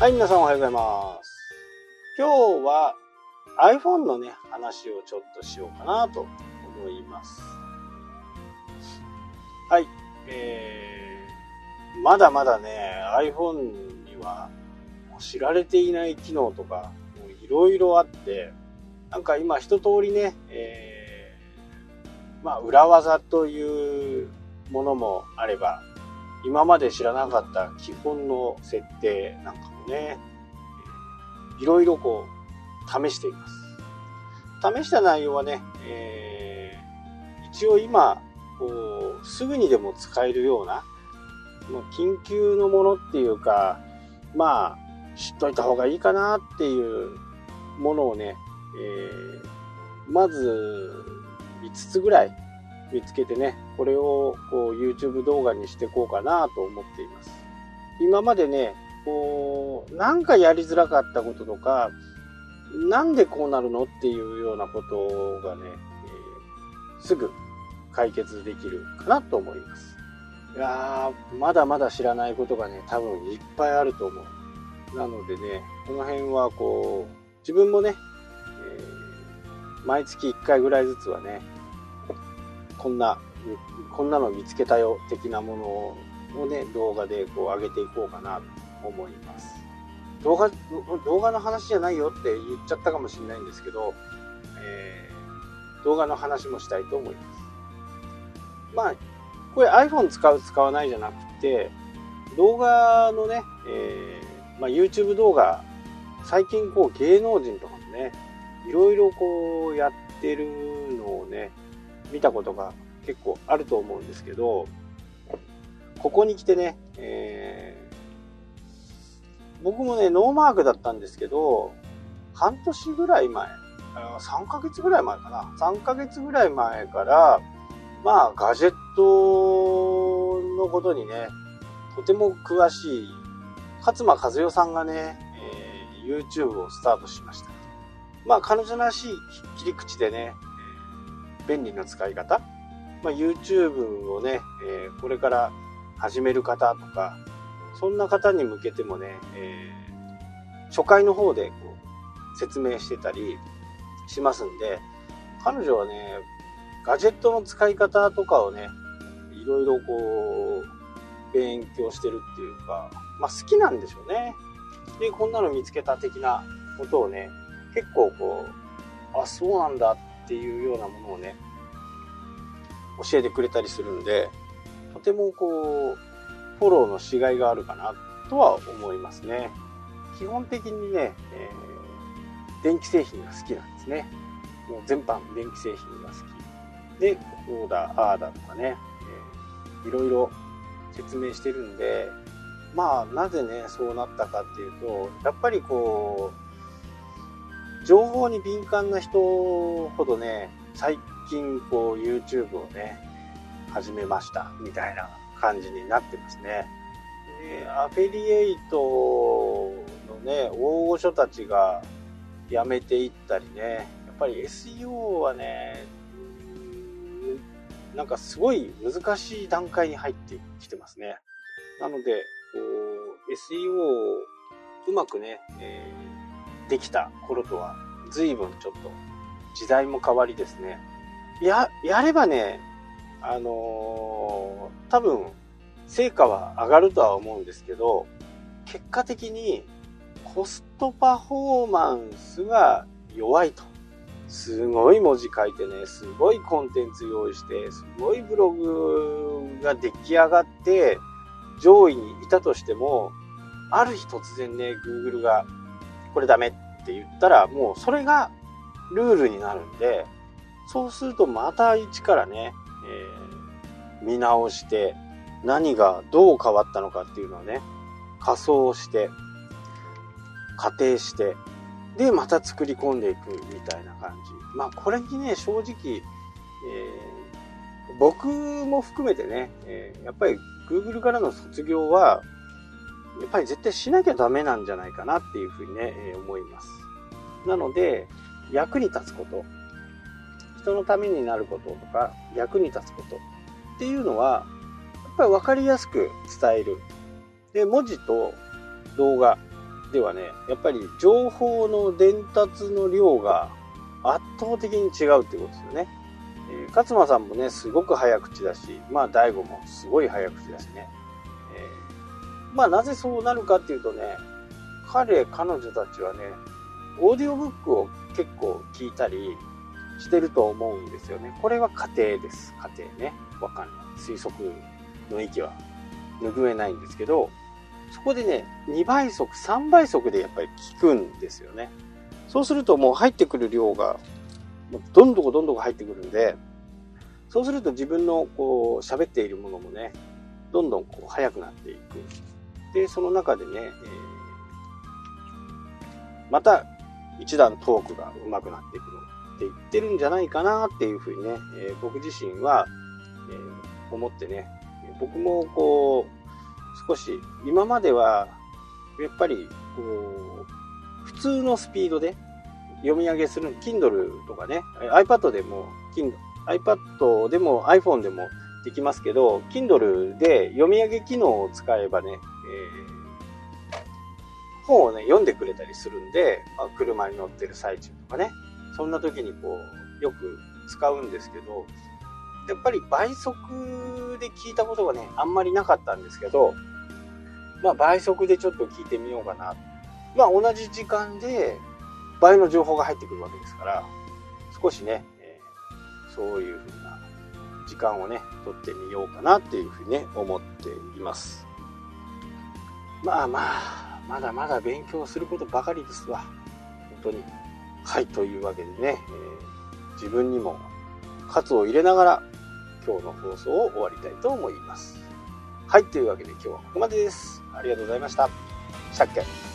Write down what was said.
はい、皆さんおはようございます。今日は iPhone のね、話をちょっとしようかなと思います。はい、えー、まだまだね、iPhone には知られていない機能とか、いろいろあって、なんか今一通りね、えー、まあ裏技というものもあれば、今まで知らなかった基本の設定なんかもね、いろいろこう、試しています。試した内容はね、えー、一応今、こう、すぐにでも使えるような、もう緊急のものっていうか、まあ、知っといた方がいいかなっていうものをね、えー、まず、5つぐらい見つけてね、これをこう YouTube 動画にしていこうかなと思っています。今までね、こう、なんかやりづらかったこととか、なんでこうなるのっていうようなことがね、えー、すぐ解決できるかなと思います。いやー、まだまだ知らないことがね、多分いっぱいあると思う。なのでね、この辺はこう、自分もね、えー、毎月1回ぐらいずつはね、こんな、こんなの見つけたよ的なものをね、動画でこう上げていこうかな思います。動画、動画の話じゃないよって言っちゃったかもしれないんですけど、えー、動画の話もしたいと思います。まあ、これ iPhone 使う使わないじゃなくて、動画のね、えー、まあ、YouTube 動画、最近こう芸能人とかもね、いろいろこうやってるのをね、見たことが結構あると思うんですけど、ここに来てね、え、僕もね、ノーマークだったんですけど、半年ぐらい前、3ヶ月ぐらい前かな。3ヶ月ぐらい前から、まあ、ガジェットのことにね、とても詳しい、勝間和代さんがね、えー、YouTube をスタートしました。まあ、彼女らしい切り口でね、便利な使い方、まあ、YouTube をね、えー、これから始める方とか、そんな方に向けてもね、えー、初回の方でこう説明してたりしますんで、彼女はね、ガジェットの使い方とかをね、いろいろこう、勉強してるっていうか、まあ好きなんでしょうね。で、こんなの見つけた的なことをね、結構こう、あ、そうなんだっていうようなものをね、教えてくれたりするんで、とてもこう、フォローのしがいがあるかなとは思いますね。基本的にね、えー、電気製品が好きなんですね。もう全般電気製品が好き。で、こうだ、ああだとかね、えー、いろいろ説明してるんで、まあ、なぜね、そうなったかっていうと、やっぱりこう、情報に敏感な人ほどね、最近こう YouTube をね、始めましたみたいな感じになってますね。でアフィリエイトのね、大御所たちが辞めていったりね、やっぱり SEO はね、なんかすごい難しい段階に入ってきてますね。なので、こう SEO をうまくね、えー、できた頃とは随分ちょっと時代も変わりですね。や、やればね、あのー、多分、成果は上がるとは思うんですけど、結果的にコストパフォーマンスが弱いと。すごい文字書いてね、すごいコンテンツ用意して、すごいブログが出来上がって、上位にいたとしても、ある日突然ね、Google がこれダメって言ったら、もうそれがルールになるんで、そうするとまた一からね、えー、見直して、何がどう変わったのかっていうのをね、仮想して、仮定して、で、また作り込んでいくみたいな感じ。まあ、これにね、正直、えー、僕も含めてね、えー、やっぱり Google からの卒業は、やっぱり絶対しなきゃダメなんじゃないかなっていうふうにね、えー、思います。なので、役に立つこと、人のためになることとか、役に立つことっていうのは、やっぱり分かりやすく伝える。で、文字と動画、ではね、やっぱり情報の伝達の量が圧倒的に違うってことですよね。えー、勝間さんもね、すごく早口だし、まあ、大悟もすごい早口だしね。えー、まあ、なぜそうなるかっていうとね、彼、彼女たちはね、オーディオブックを結構聞いたりしてると思うんですよね。これは家庭です。家庭ね。わかんない。推測の域は拭えないんですけど、そこでね、2倍速、3倍速でやっぱり聞くんですよね。そうするともう入ってくる量が、どんどこどんどこ入ってくるんで、そうすると自分のこう喋っているものもね、どんどんこう速くなっていく。で、その中でね、えー、また一段トークが上手くなっていくのって言ってるんじゃないかなっていうふうにね、えー、僕自身は、えー、思ってね、僕もこう、少し、今までは、やっぱり、こう、普通のスピードで読み上げする、Kindle とかね、iPad でも、Kindle、iPad でも iPhone でもできますけど、Kindle で読み上げ機能を使えばね、えー、本をね、読んでくれたりするんで、まあ、車に乗ってる最中とかね、そんな時にこう、よく使うんですけど、やっぱり倍速で聞いたことがね、あんまりなかったんですけど、まあ倍速でちょっと聞いてみようかな。まあ同じ時間で倍の情報が入ってくるわけですから、少しね、えー、そういうふうな時間をね、取ってみようかなっていうふうにね、思っています。まあまあ、まだまだ勉強することばかりですわ。本当に。はい、というわけでね、えー、自分にも喝を入れながら今日の放送を終わりたいと思います。はい、というわけで今日はここまでです。ありがとうございました。したっけ